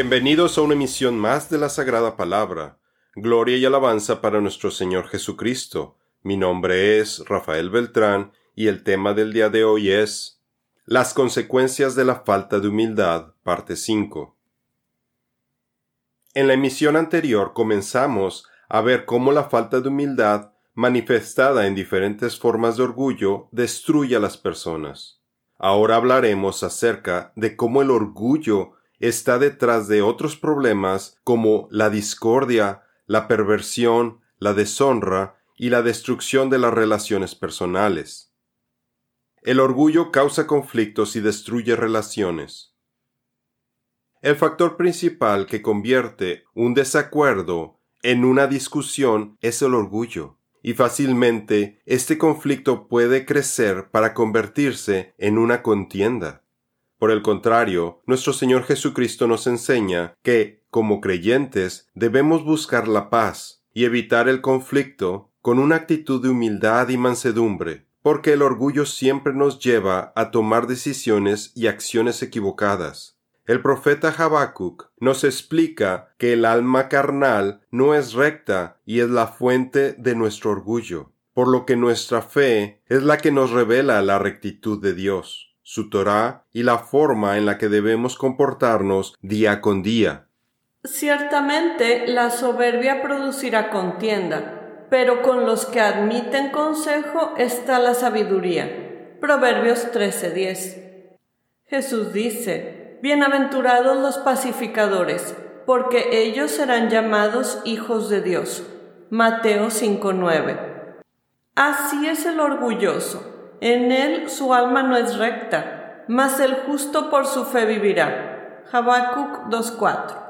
Bienvenidos a una emisión más de la Sagrada Palabra. Gloria y alabanza para nuestro Señor Jesucristo. Mi nombre es Rafael Beltrán y el tema del día de hoy es Las consecuencias de la falta de humildad, parte 5. En la emisión anterior comenzamos a ver cómo la falta de humildad, manifestada en diferentes formas de orgullo, destruye a las personas. Ahora hablaremos acerca de cómo el orgullo está detrás de otros problemas como la discordia, la perversión, la deshonra y la destrucción de las relaciones personales. El orgullo causa conflictos y destruye relaciones. El factor principal que convierte un desacuerdo en una discusión es el orgullo, y fácilmente este conflicto puede crecer para convertirse en una contienda. Por el contrario, nuestro Señor Jesucristo nos enseña que, como creyentes, debemos buscar la paz y evitar el conflicto con una actitud de humildad y mansedumbre, porque el orgullo siempre nos lleva a tomar decisiones y acciones equivocadas. El profeta Habacuc nos explica que el alma carnal no es recta y es la fuente de nuestro orgullo, por lo que nuestra fe es la que nos revela la rectitud de Dios su Torah y la forma en la que debemos comportarnos día con día. Ciertamente la soberbia producirá contienda, pero con los que admiten consejo está la sabiduría. Proverbios 13:10. Jesús dice, Bienaventurados los pacificadores, porque ellos serán llamados hijos de Dios. Mateo 5:9. Así es el orgulloso en él su alma no es recta, mas el justo por su fe vivirá. Habacuc 2.4.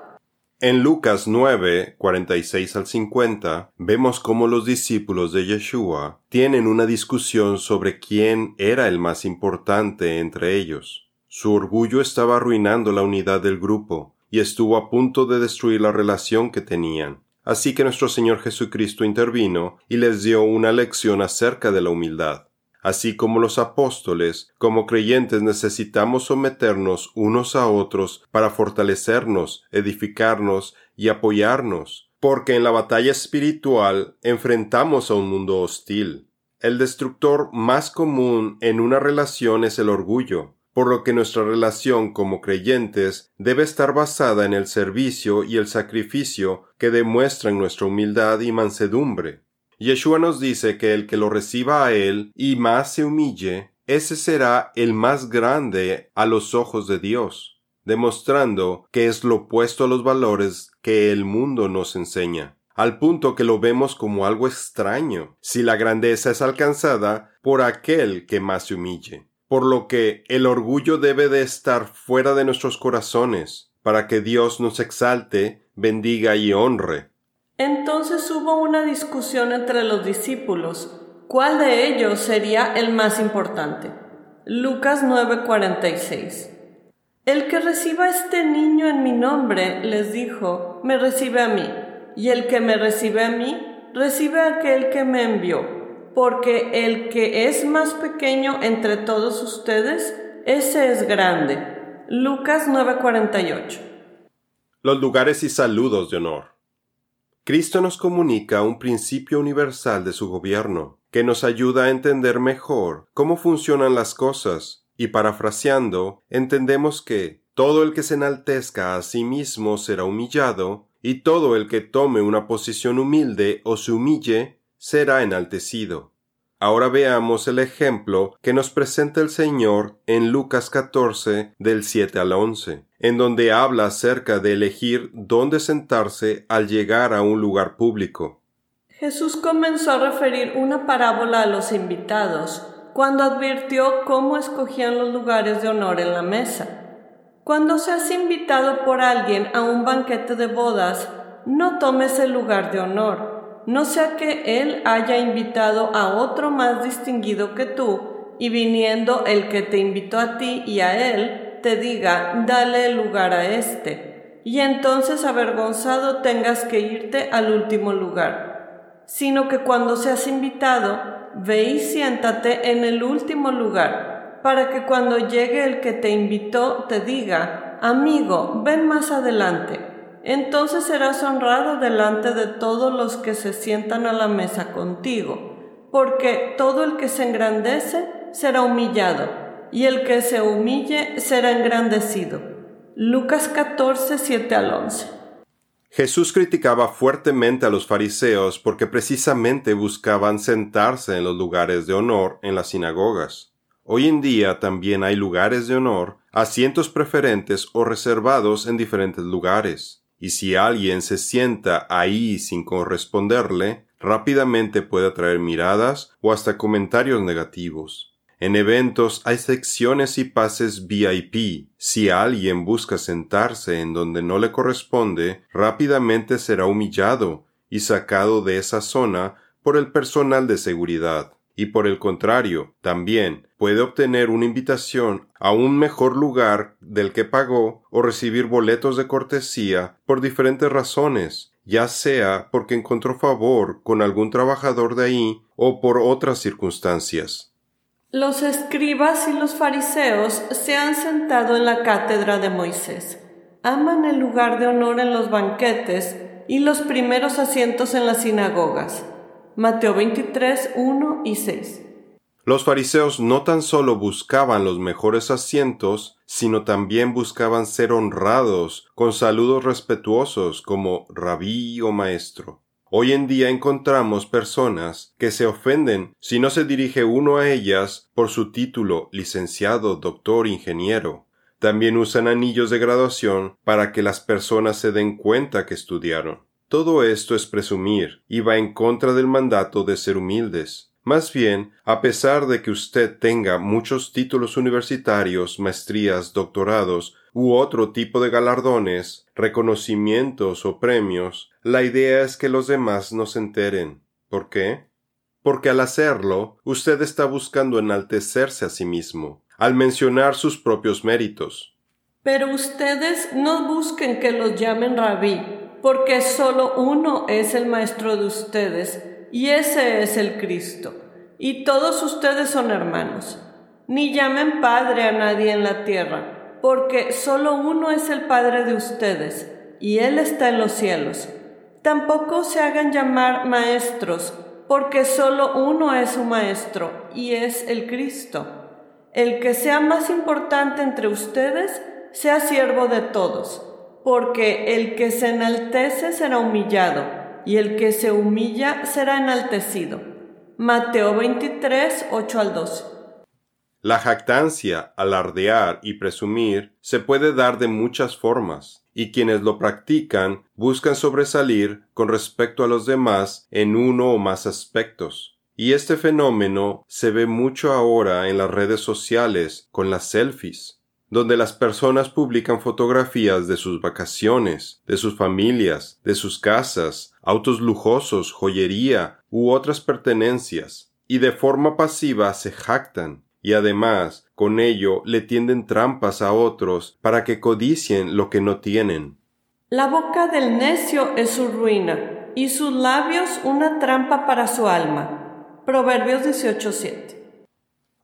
En Lucas 9, 46 al 50, vemos cómo los discípulos de Yeshua tienen una discusión sobre quién era el más importante entre ellos. Su orgullo estaba arruinando la unidad del grupo y estuvo a punto de destruir la relación que tenían. Así que nuestro Señor Jesucristo intervino y les dio una lección acerca de la humildad. Así como los apóstoles, como creyentes necesitamos someternos unos a otros para fortalecernos, edificarnos y apoyarnos, porque en la batalla espiritual enfrentamos a un mundo hostil. El destructor más común en una relación es el orgullo, por lo que nuestra relación como creyentes debe estar basada en el servicio y el sacrificio que demuestran nuestra humildad y mansedumbre. Yeshua nos dice que el que lo reciba a él y más se humille, ese será el más grande a los ojos de Dios, demostrando que es lo opuesto a los valores que el mundo nos enseña, al punto que lo vemos como algo extraño, si la grandeza es alcanzada por aquel que más se humille. Por lo que el orgullo debe de estar fuera de nuestros corazones, para que Dios nos exalte, bendiga y honre, entonces hubo una discusión entre los discípulos. ¿Cuál de ellos sería el más importante? Lucas 9:46. El que reciba a este niño en mi nombre, les dijo, me recibe a mí, y el que me recibe a mí, recibe a aquel que me envió, porque el que es más pequeño entre todos ustedes, ese es grande. Lucas 9:48. Los lugares y saludos de honor. Cristo nos comunica un principio universal de su gobierno, que nos ayuda a entender mejor cómo funcionan las cosas, y parafraseando, entendemos que todo el que se enaltezca a sí mismo será humillado, y todo el que tome una posición humilde o se humille será enaltecido. Ahora veamos el ejemplo que nos presenta el Señor en Lucas 14 del 7 al 11, en donde habla acerca de elegir dónde sentarse al llegar a un lugar público. Jesús comenzó a referir una parábola a los invitados cuando advirtió cómo escogían los lugares de honor en la mesa. Cuando seas invitado por alguien a un banquete de bodas, no tomes el lugar de honor no sea que él haya invitado a otro más distinguido que tú, y viniendo el que te invitó a ti y a él, te diga, dale lugar a éste, y entonces avergonzado tengas que irte al último lugar, sino que cuando seas invitado, ve y siéntate en el último lugar, para que cuando llegue el que te invitó te diga, Amigo, ven más adelante. Entonces serás honrado delante de todos los que se sientan a la mesa contigo, porque todo el que se engrandece será humillado, y el que se humille será engrandecido. Lucas 14, 7 al 11. Jesús criticaba fuertemente a los fariseos porque precisamente buscaban sentarse en los lugares de honor en las sinagogas. Hoy en día también hay lugares de honor, asientos preferentes o reservados en diferentes lugares. Y si alguien se sienta ahí sin corresponderle, rápidamente puede atraer miradas o hasta comentarios negativos. En eventos hay secciones y pases VIP. Si alguien busca sentarse en donde no le corresponde, rápidamente será humillado y sacado de esa zona por el personal de seguridad. Y por el contrario, también puede obtener una invitación a un mejor lugar del que pagó o recibir boletos de cortesía por diferentes razones, ya sea porque encontró favor con algún trabajador de ahí o por otras circunstancias. Los escribas y los fariseos se han sentado en la cátedra de Moisés. Aman el lugar de honor en los banquetes y los primeros asientos en las sinagogas. Mateo 23, 1 y 6. Los fariseos no tan solo buscaban los mejores asientos, sino también buscaban ser honrados con saludos respetuosos como rabí o maestro. Hoy en día encontramos personas que se ofenden si no se dirige uno a ellas por su título licenciado, doctor, ingeniero. También usan anillos de graduación para que las personas se den cuenta que estudiaron. Todo esto es presumir y va en contra del mandato de ser humildes. Más bien, a pesar de que usted tenga muchos títulos universitarios, maestrías, doctorados u otro tipo de galardones, reconocimientos o premios, la idea es que los demás no se enteren. ¿Por qué? Porque al hacerlo, usted está buscando enaltecerse a sí mismo, al mencionar sus propios méritos. Pero ustedes no busquen que los llamen rabí, porque solo uno es el maestro de ustedes, y ese es el Cristo. Y todos ustedes son hermanos. Ni llamen Padre a nadie en la tierra, porque solo uno es el Padre de ustedes, y Él está en los cielos. Tampoco se hagan llamar maestros, porque solo uno es su maestro, y es el Cristo. El que sea más importante entre ustedes, sea siervo de todos, porque el que se enaltece será humillado, y el que se humilla será enaltecido. Mateo 23, 8 al 12. La jactancia, alardear y presumir se puede dar de muchas formas, y quienes lo practican buscan sobresalir con respecto a los demás en uno o más aspectos. Y este fenómeno se ve mucho ahora en las redes sociales con las selfies, donde las personas publican fotografías de sus vacaciones, de sus familias, de sus casas, autos lujosos, joyería u otras pertenencias, y de forma pasiva se jactan y además con ello le tienden trampas a otros para que codicien lo que no tienen. La boca del necio es su ruina, y sus labios una trampa para su alma. Proverbios 18:7.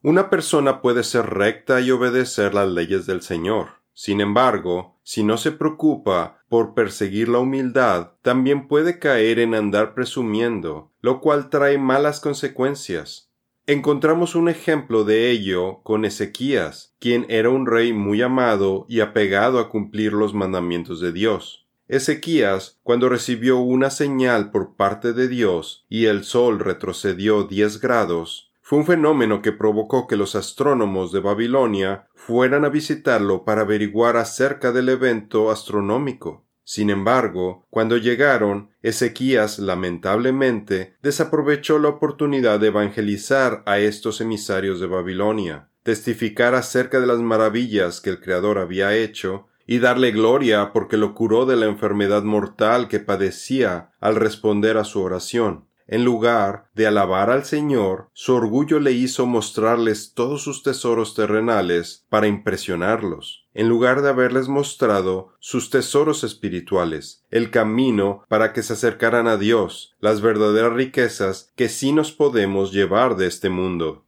Una persona puede ser recta y obedecer las leyes del Señor. Sin embargo, si no se preocupa por perseguir la humildad, también puede caer en andar presumiendo, lo cual trae malas consecuencias. Encontramos un ejemplo de ello con Ezequías, quien era un rey muy amado y apegado a cumplir los mandamientos de Dios. Ezequías, cuando recibió una señal por parte de Dios y el sol retrocedió diez grados, fue un fenómeno que provocó que los astrónomos de Babilonia fueran a visitarlo para averiguar acerca del evento astronómico. Sin embargo, cuando llegaron, Ezequías lamentablemente desaprovechó la oportunidad de evangelizar a estos emisarios de Babilonia, testificar acerca de las maravillas que el Creador había hecho, y darle gloria porque lo curó de la enfermedad mortal que padecía al responder a su oración. En lugar de alabar al Señor, su orgullo le hizo mostrarles todos sus tesoros terrenales para impresionarlos, en lugar de haberles mostrado sus tesoros espirituales, el camino para que se acercaran a Dios, las verdaderas riquezas que sí nos podemos llevar de este mundo.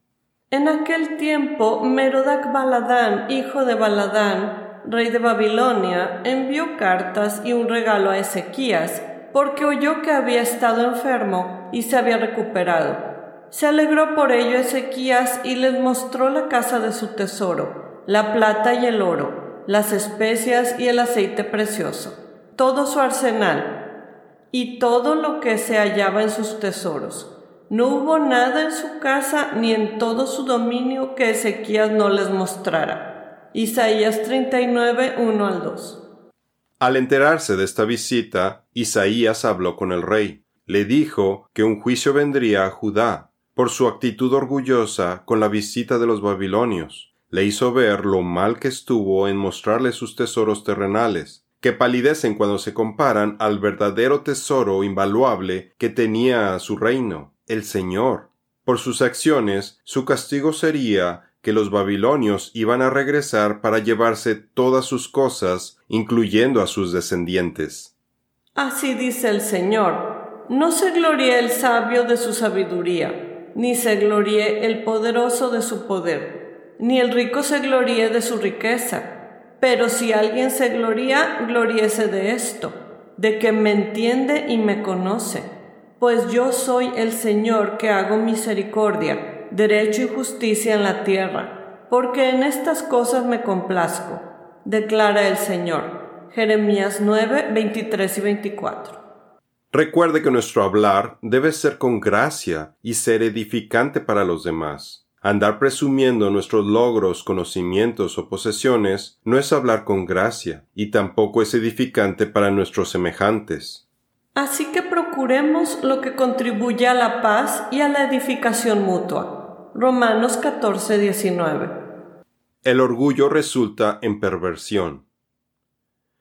En aquel tiempo, Merodac Baladán, hijo de Baladán, rey de Babilonia, envió cartas y un regalo a Ezequías, porque oyó que había estado enfermo y se había recuperado. Se alegró por ello Ezequías y les mostró la casa de su tesoro, la plata y el oro, las especias y el aceite precioso, todo su arsenal y todo lo que se hallaba en sus tesoros no hubo nada en su casa ni en todo su dominio que Ezequías no les mostrara. Isaías 39, 1 al 2. Al enterarse de esta visita, Isaías habló con el rey. Le dijo que un juicio vendría a Judá por su actitud orgullosa con la visita de los babilonios. Le hizo ver lo mal que estuvo en mostrarle sus tesoros terrenales, que palidecen cuando se comparan al verdadero tesoro invaluable que tenía su reino el Señor. Por sus acciones, su castigo sería que los babilonios iban a regresar para llevarse todas sus cosas, incluyendo a sus descendientes. Así dice el Señor, no se gloríe el sabio de su sabiduría, ni se gloríe el poderoso de su poder, ni el rico se gloríe de su riqueza. Pero si alguien se gloría, gloríese de esto, de que me entiende y me conoce pues yo soy el Señor que hago misericordia, derecho y justicia en la tierra, porque en estas cosas me complazco, declara el Señor. Jeremías 9, 23 y 24. Recuerde que nuestro hablar debe ser con gracia y ser edificante para los demás. Andar presumiendo nuestros logros, conocimientos o posesiones no es hablar con gracia y tampoco es edificante para nuestros semejantes. Así que procuremos lo que contribuye a la paz y a la edificación mutua. Romanos 14, 19. El orgullo resulta en perversión.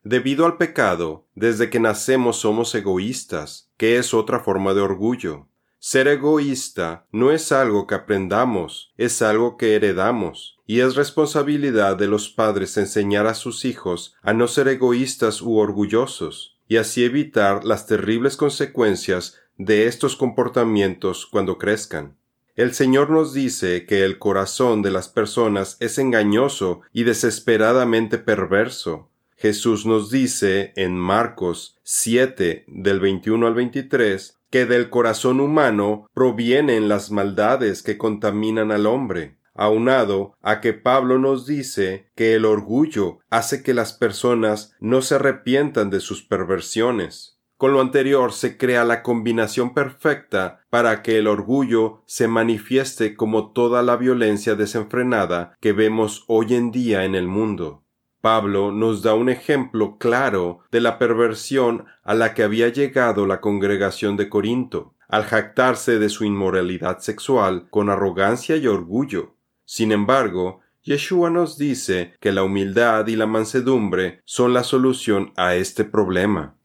Debido al pecado, desde que nacemos somos egoístas, que es otra forma de orgullo. Ser egoísta no es algo que aprendamos, es algo que heredamos, y es responsabilidad de los padres enseñar a sus hijos a no ser egoístas u orgullosos y así evitar las terribles consecuencias de estos comportamientos cuando crezcan. El Señor nos dice que el corazón de las personas es engañoso y desesperadamente perverso. Jesús nos dice en Marcos 7 del 21 al 23 que del corazón humano provienen las maldades que contaminan al hombre aunado a que Pablo nos dice que el orgullo hace que las personas no se arrepientan de sus perversiones. Con lo anterior se crea la combinación perfecta para que el orgullo se manifieste como toda la violencia desenfrenada que vemos hoy en día en el mundo. Pablo nos da un ejemplo claro de la perversión a la que había llegado la congregación de Corinto, al jactarse de su inmoralidad sexual con arrogancia y orgullo. Sin embargo, Yeshua nos dice que la humildad y la mansedumbre son la solución a este problema.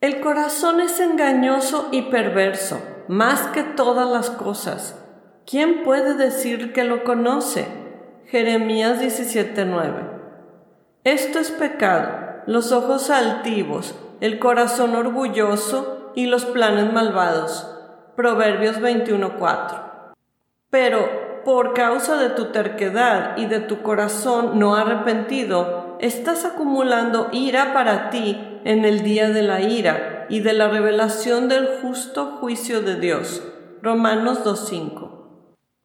El corazón es engañoso y perverso, más que todas las cosas. ¿Quién puede decir que lo conoce? Jeremías 17:9. Esto es pecado, los ojos altivos, el corazón orgulloso y los planes malvados. Proverbios 21:4. Pero por causa de tu terquedad y de tu corazón no arrepentido, estás acumulando ira para ti en el día de la ira y de la revelación del justo juicio de Dios. Romanos 2.5.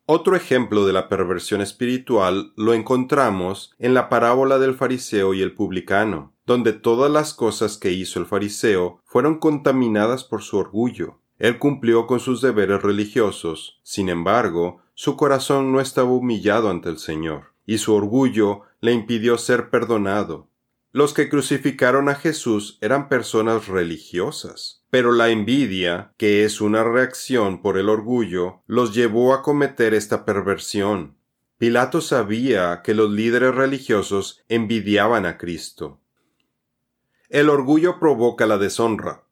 Otro ejemplo de la perversión espiritual lo encontramos en la parábola del fariseo y el publicano, donde todas las cosas que hizo el fariseo fueron contaminadas por su orgullo. Él cumplió con sus deberes religiosos, sin embargo, su corazón no estaba humillado ante el Señor, y su orgullo le impidió ser perdonado. Los que crucificaron a Jesús eran personas religiosas, pero la envidia, que es una reacción por el orgullo, los llevó a cometer esta perversión. Pilato sabía que los líderes religiosos envidiaban a Cristo. El orgullo provoca la deshonra,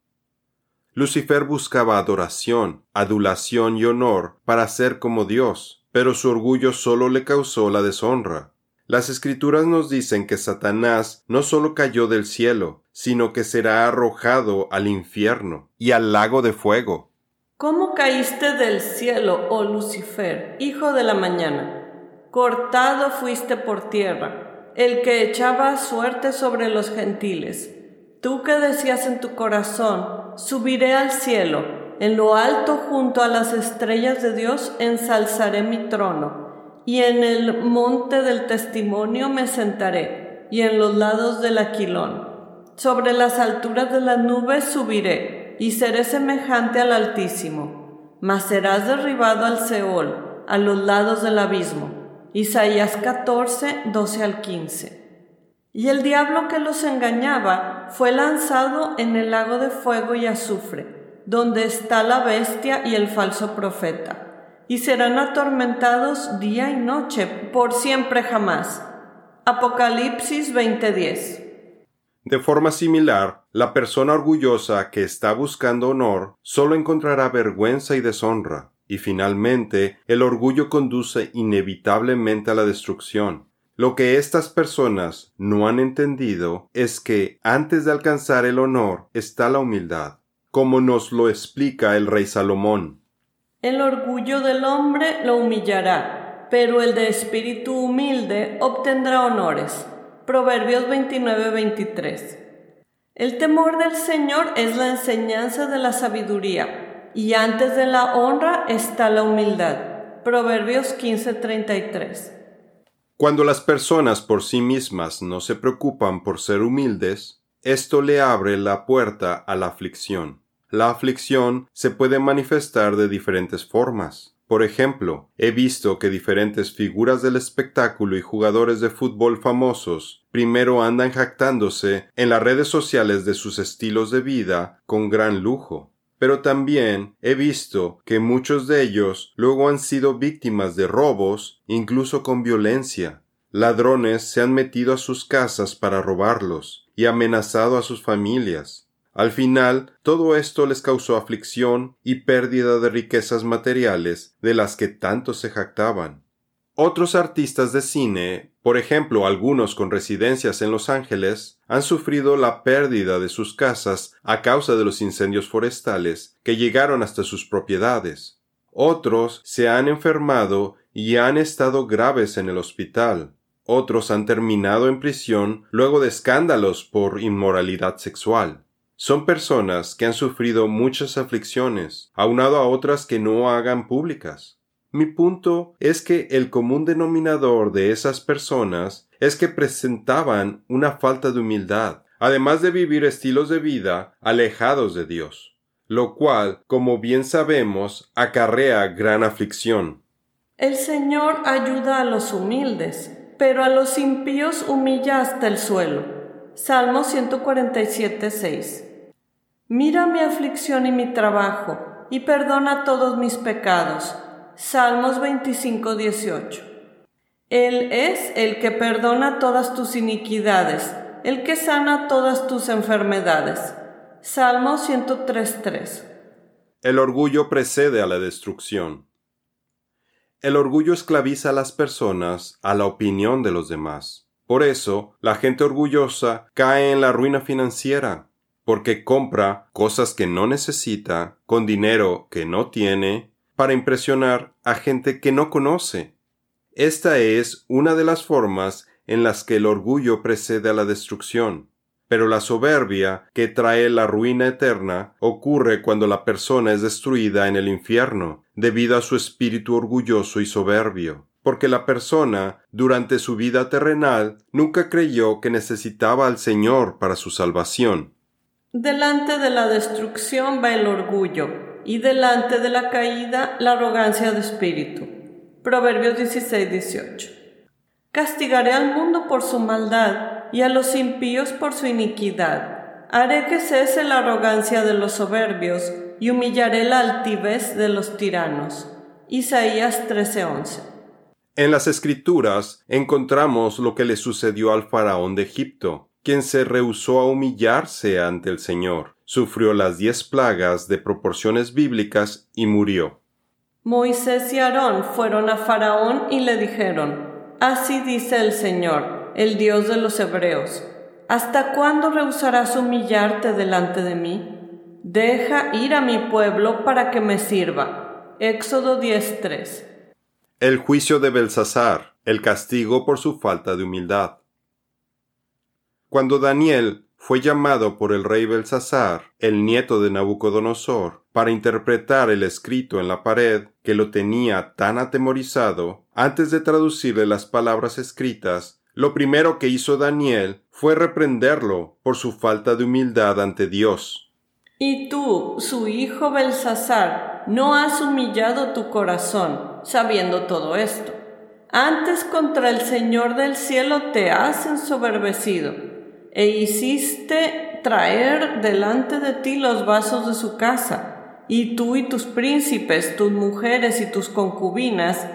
Lucifer buscaba adoración, adulación y honor para ser como Dios, pero su orgullo solo le causó la deshonra. Las escrituras nos dicen que Satanás no solo cayó del cielo, sino que será arrojado al infierno y al lago de fuego. ¿Cómo caíste del cielo, oh Lucifer, hijo de la mañana? Cortado fuiste por tierra el que echaba suerte sobre los gentiles. Tú que decías en tu corazón, subiré al cielo, en lo alto junto a las estrellas de Dios ensalzaré mi trono, y en el monte del testimonio me sentaré, y en los lados del aquilón. Sobre las alturas de las nubes subiré, y seré semejante al Altísimo, mas serás derribado al Seol, a los lados del abismo Isaías 14, 12 al 15. Y el diablo que los engañaba fue lanzado en el lago de fuego y azufre, donde está la bestia y el falso profeta, y serán atormentados día y noche por siempre jamás. Apocalipsis 20:10. De forma similar, la persona orgullosa que está buscando honor solo encontrará vergüenza y deshonra. Y finalmente, el orgullo conduce inevitablemente a la destrucción. Lo que estas personas no han entendido es que antes de alcanzar el honor está la humildad, como nos lo explica el rey Salomón. El orgullo del hombre lo humillará, pero el de espíritu humilde obtendrá honores. Proverbios 29-23. El temor del Señor es la enseñanza de la sabiduría y antes de la honra está la humildad. Proverbios 15:33. Cuando las personas por sí mismas no se preocupan por ser humildes, esto le abre la puerta a la aflicción. La aflicción se puede manifestar de diferentes formas. Por ejemplo, he visto que diferentes figuras del espectáculo y jugadores de fútbol famosos primero andan jactándose en las redes sociales de sus estilos de vida con gran lujo pero también he visto que muchos de ellos luego han sido víctimas de robos, incluso con violencia. Ladrones se han metido a sus casas para robarlos y amenazado a sus familias. Al final, todo esto les causó aflicción y pérdida de riquezas materiales de las que tanto se jactaban. Otros artistas de cine, por ejemplo algunos con residencias en Los Ángeles, han sufrido la pérdida de sus casas a causa de los incendios forestales que llegaron hasta sus propiedades. Otros se han enfermado y han estado graves en el hospital. Otros han terminado en prisión luego de escándalos por inmoralidad sexual. Son personas que han sufrido muchas aflicciones, aunado a otras que no hagan públicas. Mi punto es que el común denominador de esas personas es que presentaban una falta de humildad, además de vivir estilos de vida alejados de Dios, lo cual, como bien sabemos, acarrea gran aflicción. El Señor ayuda a los humildes, pero a los impíos humilla hasta el suelo. Salmo 147, 6. Mira mi aflicción y mi trabajo, y perdona todos mis pecados Salmos 25, 18. Él es el que perdona todas tus iniquidades, el que sana todas tus enfermedades. Salmo 103, El orgullo precede a la destrucción. El orgullo esclaviza a las personas a la opinión de los demás. Por eso, la gente orgullosa cae en la ruina financiera, porque compra cosas que no necesita, con dinero que no tiene, para impresionar a gente que no conoce. Esta es una de las formas en las que el orgullo precede a la destrucción. Pero la soberbia que trae la ruina eterna ocurre cuando la persona es destruida en el infierno, debido a su espíritu orgulloso y soberbio, porque la persona, durante su vida terrenal, nunca creyó que necesitaba al Señor para su salvación. Delante de la destrucción va el orgullo, y delante de la caída la arrogancia de espíritu. Proverbios 16, 18. Castigaré al mundo por su maldad y a los impíos por su iniquidad. Haré que cese la arrogancia de los soberbios y humillaré la altivez de los tiranos. Isaías 13:11. En las Escrituras encontramos lo que le sucedió al faraón de Egipto, quien se rehusó a humillarse ante el Señor sufrió las diez plagas de proporciones bíblicas y murió. Moisés y Aarón fueron a Faraón y le dijeron, Así dice el Señor, el Dios de los Hebreos, ¿hasta cuándo rehusarás humillarte delante de mí? Deja ir a mi pueblo para que me sirva. Éxodo 10:3. El juicio de Belsasar, el castigo por su falta de humildad. Cuando Daniel fue llamado por el rey Belsasar, el nieto de Nabucodonosor, para interpretar el escrito en la pared que lo tenía tan atemorizado, antes de traducirle las palabras escritas, lo primero que hizo Daniel fue reprenderlo por su falta de humildad ante Dios. Y tú, su hijo Belsasar, no has humillado tu corazón, sabiendo todo esto. Antes contra el Señor del cielo te has ensoberbecido, e hiciste traer delante de ti los vasos de su casa, y tú y tus príncipes, tus mujeres y tus concubinas,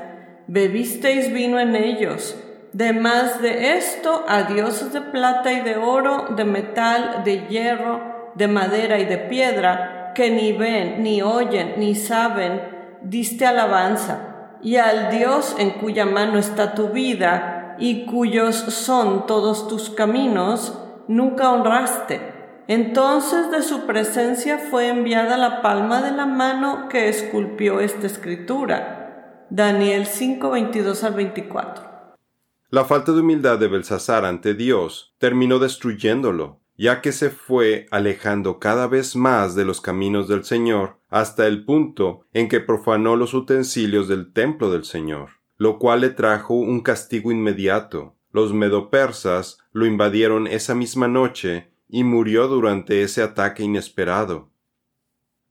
bebisteis vino en ellos. Demás de esto, a dioses de plata y de oro, de metal, de hierro, de madera y de piedra, que ni ven, ni oyen, ni saben, diste alabanza y al Dios en cuya mano está tu vida y cuyos son todos tus caminos, nunca honraste. Entonces de su presencia fue enviada la palma de la mano que esculpió esta escritura. Daniel 5, 22 al 24. La falta de humildad de Belsasar ante Dios terminó destruyéndolo ya que se fue alejando cada vez más de los caminos del Señor hasta el punto en que profanó los utensilios del templo del Señor, lo cual le trajo un castigo inmediato. Los medopersas lo invadieron esa misma noche y murió durante ese ataque inesperado.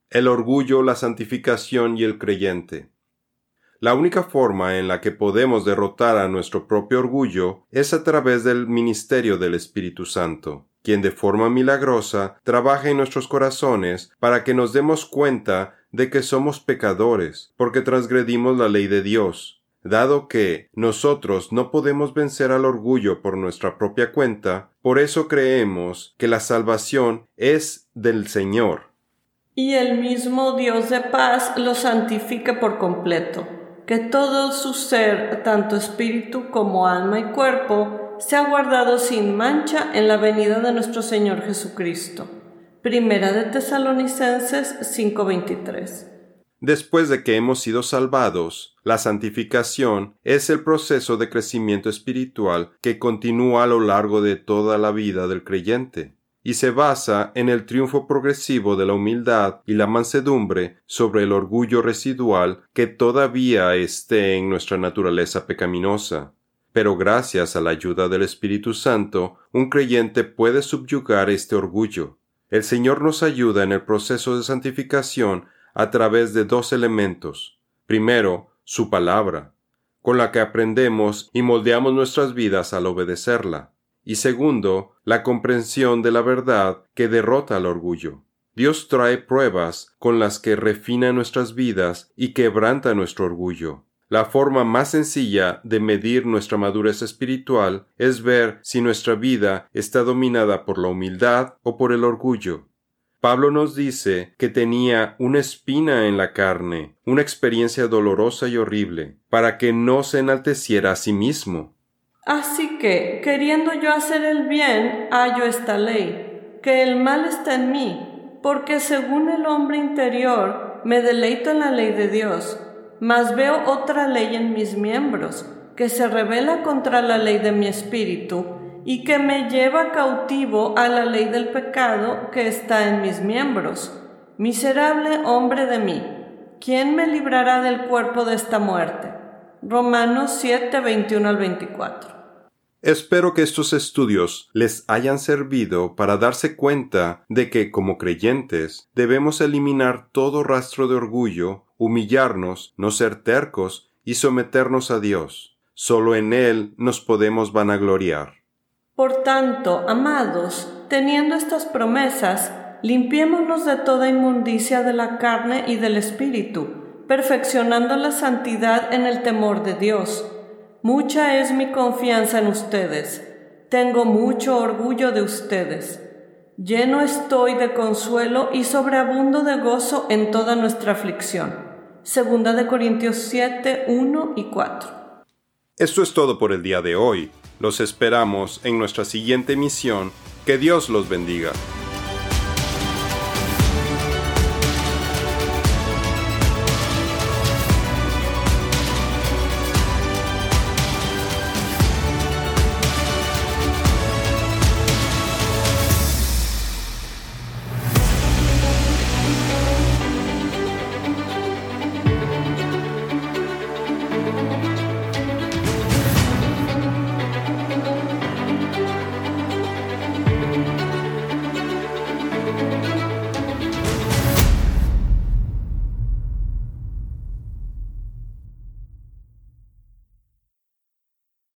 El orgullo, la santificación y el creyente. La única forma en la que podemos derrotar a nuestro propio orgullo es a través del ministerio del Espíritu Santo quien de forma milagrosa trabaja en nuestros corazones para que nos demos cuenta de que somos pecadores, porque transgredimos la ley de Dios. Dado que nosotros no podemos vencer al orgullo por nuestra propia cuenta, por eso creemos que la salvación es del Señor. Y el mismo Dios de paz lo santifique por completo, que todo su ser, tanto espíritu como alma y cuerpo, se ha guardado sin mancha en la venida de nuestro Señor Jesucristo. Primera de Tesalonicenses 5:23. Después de que hemos sido salvados, la santificación es el proceso de crecimiento espiritual que continúa a lo largo de toda la vida del creyente y se basa en el triunfo progresivo de la humildad y la mansedumbre sobre el orgullo residual que todavía esté en nuestra naturaleza pecaminosa pero gracias a la ayuda del Espíritu Santo, un creyente puede subyugar este orgullo. El Señor nos ayuda en el proceso de santificación a través de dos elementos. Primero, su palabra, con la que aprendemos y moldeamos nuestras vidas al obedecerla. Y segundo, la comprensión de la verdad que derrota al orgullo. Dios trae pruebas con las que refina nuestras vidas y quebranta nuestro orgullo. La forma más sencilla de medir nuestra madurez espiritual es ver si nuestra vida está dominada por la humildad o por el orgullo. Pablo nos dice que tenía una espina en la carne, una experiencia dolorosa y horrible, para que no se enalteciera a sí mismo. Así que, queriendo yo hacer el bien, hallo esta ley, que el mal está en mí, porque según el hombre interior me deleito en la ley de Dios mas veo otra ley en mis miembros, que se revela contra la ley de mi espíritu, y que me lleva cautivo a la ley del pecado que está en mis miembros. Miserable hombre de mí, ¿quién me librará del cuerpo de esta muerte? Romanos 7, 21 al 24. Espero que estos estudios les hayan servido para darse cuenta de que como creyentes debemos eliminar todo rastro de orgullo humillarnos, no ser tercos y someternos a Dios. Solo en Él nos podemos vanagloriar. Por tanto, amados, teniendo estas promesas, limpiémonos de toda inmundicia de la carne y del espíritu, perfeccionando la santidad en el temor de Dios. Mucha es mi confianza en ustedes. Tengo mucho orgullo de ustedes. Lleno estoy de consuelo y sobreabundo de gozo en toda nuestra aflicción Segunda de Corintios 7, 1 y 4. Esto es todo por el día de hoy. Los esperamos en nuestra siguiente misión. Que Dios los bendiga.